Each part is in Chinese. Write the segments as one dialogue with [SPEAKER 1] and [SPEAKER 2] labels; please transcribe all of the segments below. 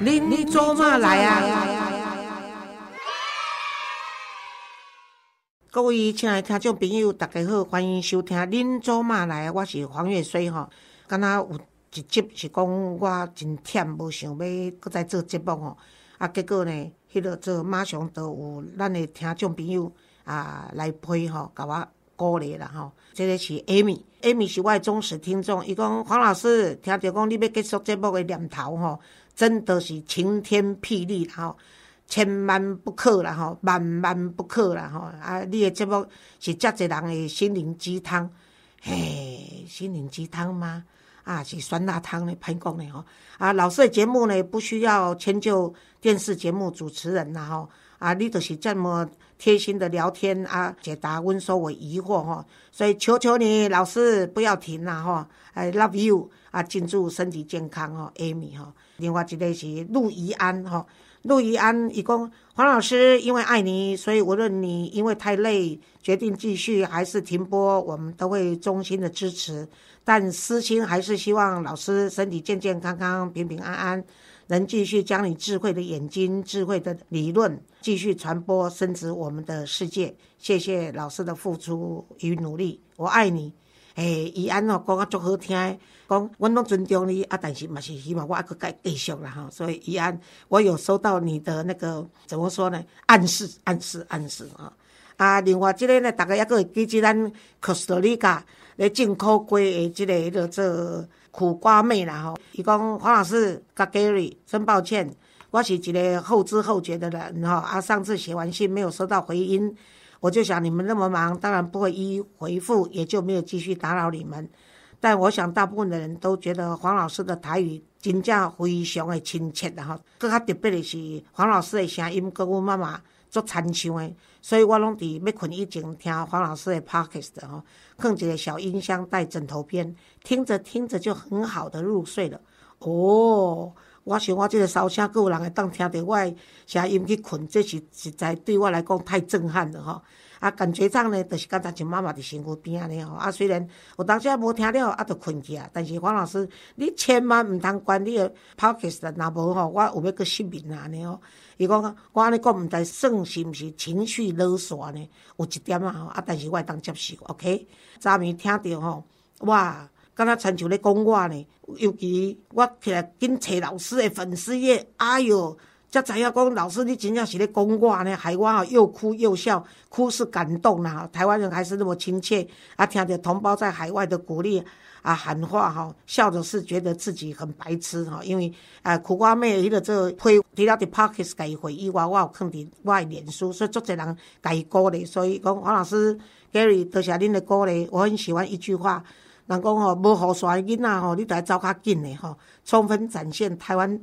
[SPEAKER 1] 您做嘛来啊？各位亲爱的听众朋友，大家好，欢迎收听《恁做嘛来》，我是黄月水吼。敢若有一集是讲我真忝，无想要搁再做节目吼。啊，结果呢，迄落做马上都有咱的听众朋友啊来陪吼，甲我鼓励啦吼。这个是 Amy，Amy 是我的忠实听众。伊讲黄老师，听着讲你要结束节目的念头吼，真的是晴天霹雳啦吼。千万不可啦吼，万万不可啦吼！啊，你的节目是遮侪人的心灵鸡汤，嘿，心灵鸡汤吗？啊，是酸辣汤的，歹讲的吼。啊，老师的节目呢，不需要迁就电视节目主持人啦吼。啊，你就是这么贴心的聊天啊，解答温所我疑惑吼。所以求求你，老师不要停啦吼！I love you 啊，敬祝身体健康哦，Amy 吼。另外一个是陆怡安吼。陆怡安以公黄老师，因为爱你，所以无论你因为太累决定继续还是停播，我们都会衷心的支持。但私心还是希望老师身体健健康康、平平安安，能继续将你智慧的眼睛、智慧的理论继续传播，升值我们的世界。谢谢老师的付出与努力，我爱你。诶，怡安哦，讲啊足好听。讲，我拢尊重你啊，但是嘛是希望我还佮继续啦吼。所以，怡安，我有收到你的那个怎么说呢？暗示，暗示，暗示啊！啊，另外即个呢，大家抑佫会记起咱科斯特里加咧进口过的即个叫做苦瓜妹啦吼。伊讲黄老师甲 Gary，真抱歉，我是一个后知后觉的人吼。啊，上次写完信没有收到回音，我就想你们那么忙，当然不会一一回复，也就没有继续打扰你们。但我想，大部分的人都觉得黄老师的台语真正非常的亲切的哈。更较特别的是，黄老师的声音跟我妈妈做参像的，所以我拢伫要困以前听黄老师的 podcast 吼，放一个小音箱带枕头边，听着听着就很好的入睡了。哦，我想我这个烧声，有人会当听到我诶声音去困，这是实在对我来讲太震撼了吼。啊，感觉上呢，就是刚才像妈妈伫身躯边安尼吼。啊，虽然有当时啊无听了，啊，就困去啊。但是黄老师，你千万毋通关你的 podcast，若无吼，我有要去失眠啊安尼吼。伊讲我安尼讲，毋知算是毋是情绪勒索呢？有一点啊吼，啊，但是我会当接受，OK。昨暝听着吼，哇，敢若亲像咧讲我呢。尤其我起来紧找老师的粉丝页，哎哟。才知影讲，老师你真正是咧讲我呢，害我吼又哭又笑，哭是感动啦。台湾人还是那么亲切，啊，听着同胞在海外的鼓励啊喊话吼，笑着是觉得自己很白痴吼，因为啊苦瓜妹迄个做推提了伫 Parkes 甲伊回忆我，我有放伫我诶脸书，所以足侪人甲伊鼓励，所以讲黄老师 Gary 多谢恁的鼓励，我很喜欢一句话，人讲吼无雨伞囡仔吼，你得走较紧诶吼，充分展现台湾。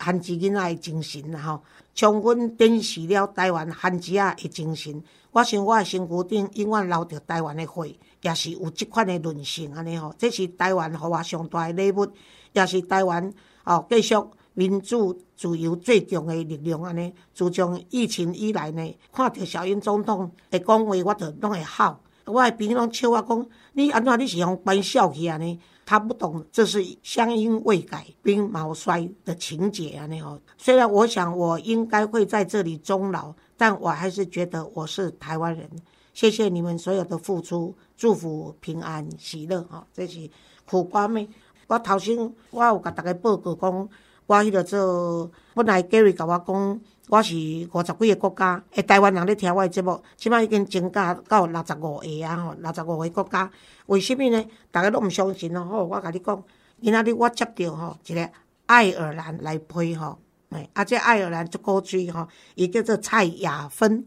[SPEAKER 1] 汉子囡仔的精神啦吼，充分展示了台湾汉子仔的精神。我想我的身躯顶永远留着台湾的血，也是有即款的韧性安尼吼。这是台湾互我上大的礼物，也是台湾哦继续民主自由最强的力量安尼。自从疫情以来呢，看着小英总统会讲话，我着拢会哭。我的朋友拢笑我讲，你安怎你是用扮笑去安尼？他不懂，这是乡音未改，鬓毛衰的情节啊！那哦，虽然我想我应该会在这里终老，但我还是觉得我是台湾人。谢谢你们所有的付出，祝福平安喜乐哈！这是苦瓜妹。我头先我有甲大家报告讲，我迄个做本来 Gary 甲我讲。我是五十几个国家，诶，台湾人咧听我诶节目，即摆已经增加到六十五个啊吼，六十五个国家。为什么呢？大家拢毋相信咯吼，我甲你讲，今仔日我接到吼一个爱尔兰来配吼，诶，啊，这爱尔兰足古锥吼，伊叫做蔡雅芬。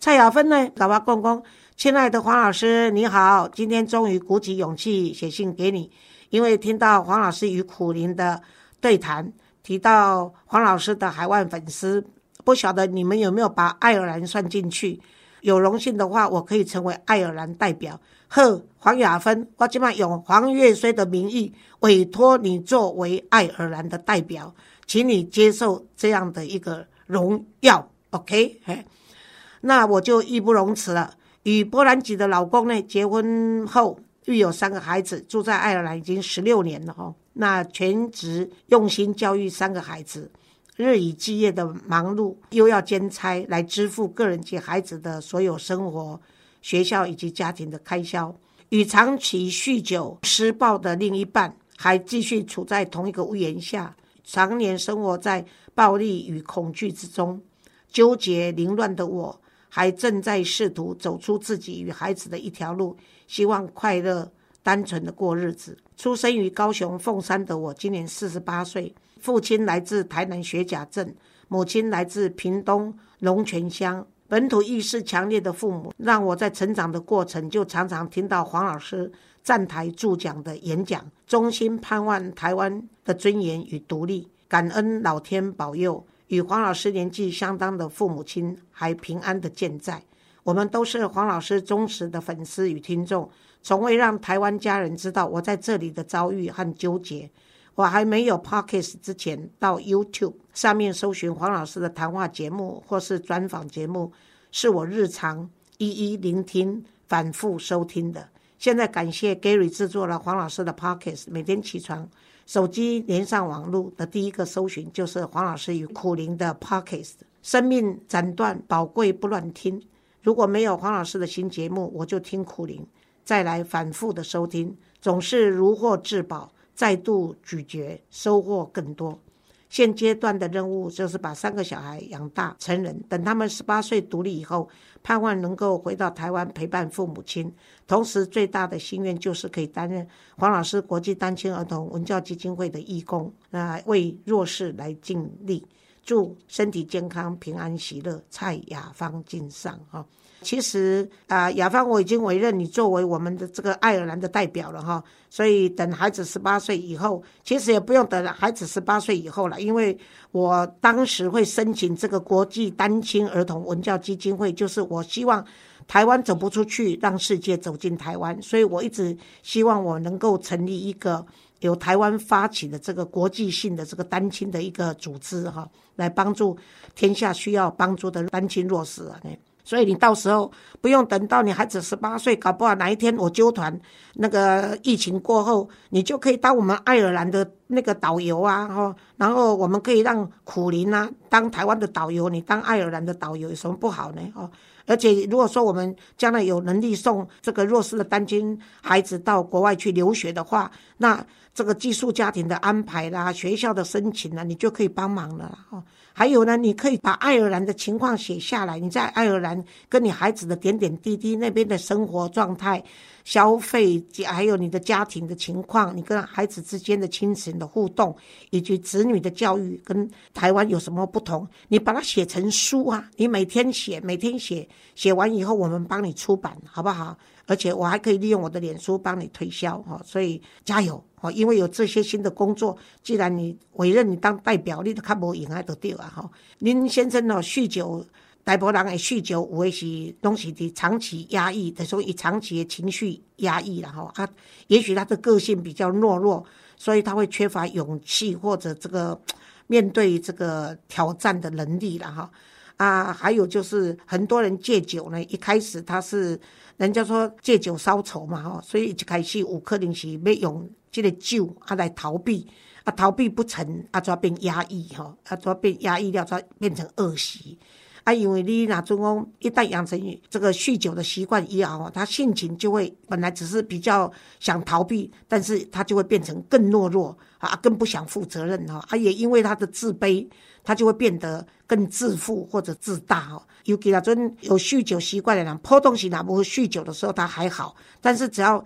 [SPEAKER 1] 蔡雅芬呢，甲我讲讲，亲爱的黄老师你好，今天终于鼓起勇气写信给你，因为听到黄老师与苦林的对谈，提到黄老师的海外粉丝。不晓得你们有没有把爱尔兰算进去？有荣幸的话，我可以成为爱尔兰代表。呵，黄雅芬，我今晚用黄月虽的名义委托你作为爱尔兰的代表，请你接受这样的一个荣耀。OK，嘿，那我就义不容辞了。与波兰籍的老公呢，结婚后育有三个孩子，住在爱尔兰已经十六年了哈。那全职用心教育三个孩子。日以继夜的忙碌，又要兼差来支付个人及孩子的所有生活、学校以及家庭的开销。与长期酗酒施暴的另一半还继续处在同一个屋檐下，常年生活在暴力与恐惧之中，纠结凌乱的我，还正在试图走出自己与孩子的一条路，希望快乐、单纯的过日子。出生于高雄凤山的我，今年四十八岁，父亲来自台南学甲镇，母亲来自屏东龙泉乡。本土意识强烈的父母，让我在成长的过程就常常听到黄老师站台助讲的演讲，衷心盼望台湾的尊严与独立，感恩老天保佑，与黄老师年纪相当的父母亲还平安的健在。我们都是黄老师忠实的粉丝与听众，从未让台湾家人知道我在这里的遭遇和纠结。我还没有 Podcast 之前，到 YouTube 上面搜寻黄老师的谈话节目或是专访节目，是我日常一一聆听、反复收听的。现在感谢 Gary 制作了黄老师的 Podcast，每天起床，手机连上网络的第一个搜寻就是黄老师与苦灵的 Podcast。生命斩断，宝贵不乱听。如果没有黄老师的新节目，我就听苦灵，再来反复的收听，总是如获至宝。再度咀嚼，收获更多。现阶段的任务就是把三个小孩养大成人，等他们十八岁独立以后，盼望能够回到台湾陪伴父母亲。同时，最大的心愿就是可以担任黄老师国际单亲儿童文教基金会的义工，那为弱势来尽力。祝身体健康、平安喜乐。蔡雅芳敬上哈。其实啊，雅芳，我已经委任你作为我们的这个爱尔兰的代表了哈。所以等孩子十八岁以后，其实也不用等孩子十八岁以后了，因为我当时会申请这个国际单亲儿童文教基金会，就是我希望台湾走不出去，让世界走进台湾。所以我一直希望我能够成立一个由台湾发起的这个国际性的这个单亲的一个组织哈，来帮助天下需要帮助的单亲弱势啊。所以你到时候不用等到你孩子十八岁，搞不好哪一天我纠团那个疫情过后，你就可以当我们爱尔兰的那个导游啊，哈，然后我们可以让苦林啊当台湾的导游，你当爱尔兰的导游有什么不好呢？哦，而且如果说我们将来有能力送这个弱势的单亲孩子到国外去留学的话，那这个寄宿家庭的安排啦、学校的申请啦，你就可以帮忙了，哦。还有呢，你可以把爱尔兰的情况写下来。你在爱尔兰跟你孩子的点点滴滴，那边的生活状态、消费，还有你的家庭的情况，你跟孩子之间的亲情的互动，以及子女的教育跟台湾有什么不同？你把它写成书啊！你每天写，每天写，写完以后我们帮你出版，好不好？而且我还可以利用我的脸书帮你推销哈，所以加油哦！因为有这些新的工作，既然你委任你当代表，你都看无赢啊，都对啊哈。您先生哦，酗酒，大部分人诶酗酒，有的是东西的长期压抑，的时候以长期的情绪压抑了哈。啊，也许他的个性比较懦弱，所以他会缺乏勇气或者这个面对这个挑战的能力了哈。啊，还有就是很多人戒酒呢，一开始他是。人家说戒酒消愁嘛，哈，所以一开始有可能是要用这个酒啊来逃避，啊逃避不成，啊就变压抑，哈，啊就变压抑了，才变成恶习。啊，因为你那种讲一旦养成这个酗酒的习惯以后，他性情就会本来只是比较想逃避，但是他就会变成更懦弱啊，更不想负责任哈。啊，也因为他的自卑，他就会变得更自负或者自大哈。尤其那种有酗酒习惯的人，破洞型那不会酗酒的时候他还好，但是只要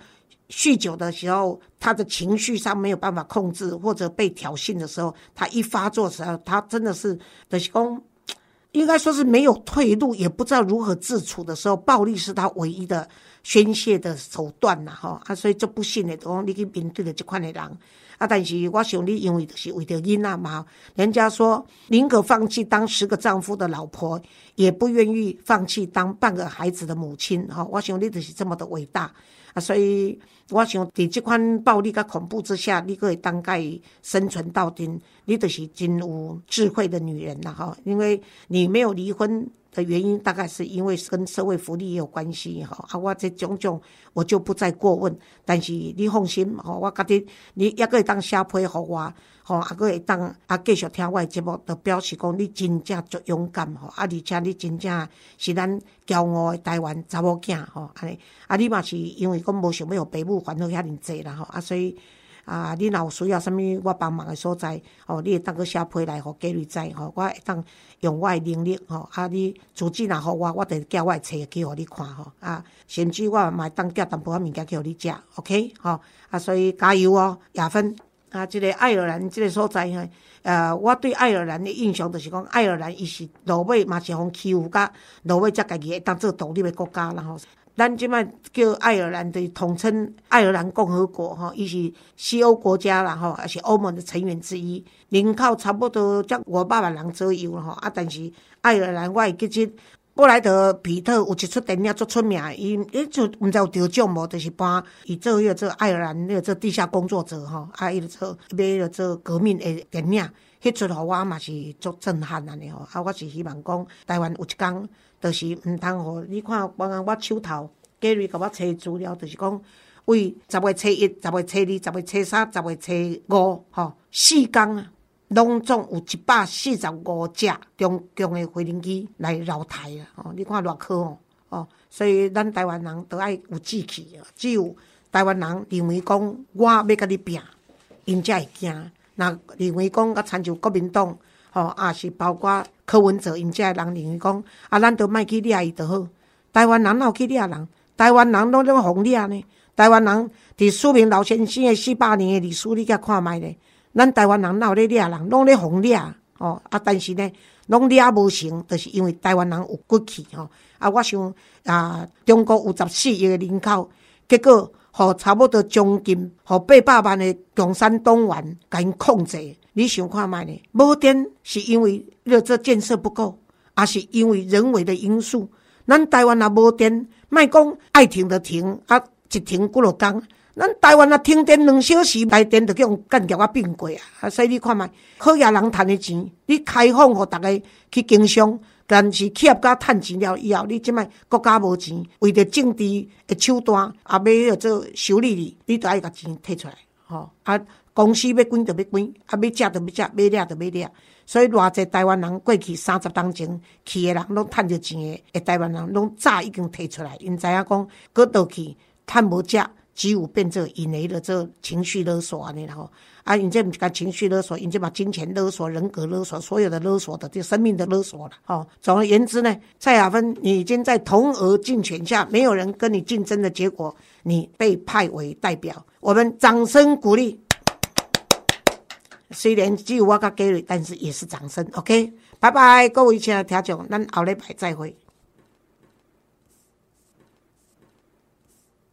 [SPEAKER 1] 酗酒的时候，他的情绪上没有办法控制，或者被挑衅的时候，他一发作的时候，他真的是的讲，应该说是没有退路，也不知道如何自处的时候，暴力是他唯一的宣泄的手段呐，哈啊，所以这不幸的，讲你去面对的这款的人。啊！但是我想你，因为是为着囡仔嘛，人家说宁可放弃当十个丈夫的老婆，也不愿意放弃当半个孩子的母亲。哈！我想你就是这么的伟大啊！所以我想在这款暴力跟恐怖之下，你可以当概生存到底，你就是真有智慧的女人了哈！因为你没有离婚。的原因，大概是因为跟社会福利也有关系哈。啊，我这种种我就不再过问。但是你放心吼，我家己你也可以当写批互我，吼，也可以当啊继续听我的节目，就表示讲你真正足勇敢吼，啊，而且你真正是咱骄傲的台湾查某囝吼，安尼啊，你嘛是因为讲无想要互父母烦恼遐尼济啦吼，啊，所以。啊，你若有需要啥物我帮忙的所在，哦，你会当去写批来，互家里知，吼，我会当用我的能力，吼，啊，你资金若互我，我就寄我的册去互你看，吼，啊，甚至我嘛会当寄淡薄仔物件去互你食，OK，吼，啊，所以加油哦，亚芬，啊，即个爱尔兰即个所在，吼，呃，我对爱尔兰的印象就是讲，爱尔兰伊是落尾嘛是互欺负，甲落尾才家己会当做独立的国家，然后。咱即摆叫爱尔兰的统称爱尔兰共和国，吼，伊是西欧国家啦，吼，也是欧盟的成员之一，人口差不多才五百万人左右，吼，啊，但是爱尔兰我会记得布莱德皮特有一出电影足出名，伊伊就毋知有得奖无，就是搬伊做迄个做爱尔兰迄个做地下工作者，吼，啊，伊就做买迄个做革命的电影，迄出互我嘛是足震撼安尼吼，啊，我是希望讲台湾有一天。就是毋通互你看，刚刚我手头过来甲我查资料，就是讲为十月初一、十月初二、十月初三、十月初五，吼四工啊，拢总有一百四十五只中共的飞行机来绕台啊！吼，你看偌可哦，哦，所以咱台湾人都爱有志气啊！只有台湾人认为讲我要甲你拼，因才会惊。那认为讲甲参照国民党。吼，也是包括柯文哲因遮人认为讲，啊，咱都莫去掠伊就好。台湾人哪有去掠人？台湾人拢咧互掠呢？台湾人伫苏明老先生诶四百年诶历史，你甲看觅咧。咱台湾人哪有咧掠人？拢咧互掠。吼，啊，但是呢，拢掠无成，就是因为台湾人有骨气。吼，啊，我想啊，中国有十四亿诶人口，结果互差不多将近互八百万的共产党员甲因控制。你想看觅呢？无电是因为热这建设不够，还是因为人为的因素。咱台湾也无电，卖讲爱停就停，啊一停几落工。咱台湾啊停电两小时，来电就叫用干掉啊并过啊！所以你看觅，好野人趁的钱，你开放互逐个去经商，但是企业家趁钱了以后，你即摆国家无钱，为着政治的手段，啊要做修理你，你都爱甲钱摕出来，吼啊！公司要关就要关，啊要食就要食，要掠就要掠。所以偌济台湾人过去三十当前去的人，拢趁着钱的，诶台湾人拢早已经提出来，因知影讲搁倒去趁无食，只有变做引来的这情绪勒索安尼吼。啊，因这毋是讲情绪勒索，因这把金钱勒索、人格勒索，所有的勒索的，就生命的勒索了。哦，总而言之呢，蔡雅芬，已经在同额竞选下，没有人跟你竞争的结果，你被派为代表，我们掌声鼓励。虽然只有我甲 Gary，但是也是掌声。OK，拜拜，各位亲爱的听众，咱后礼拜再会。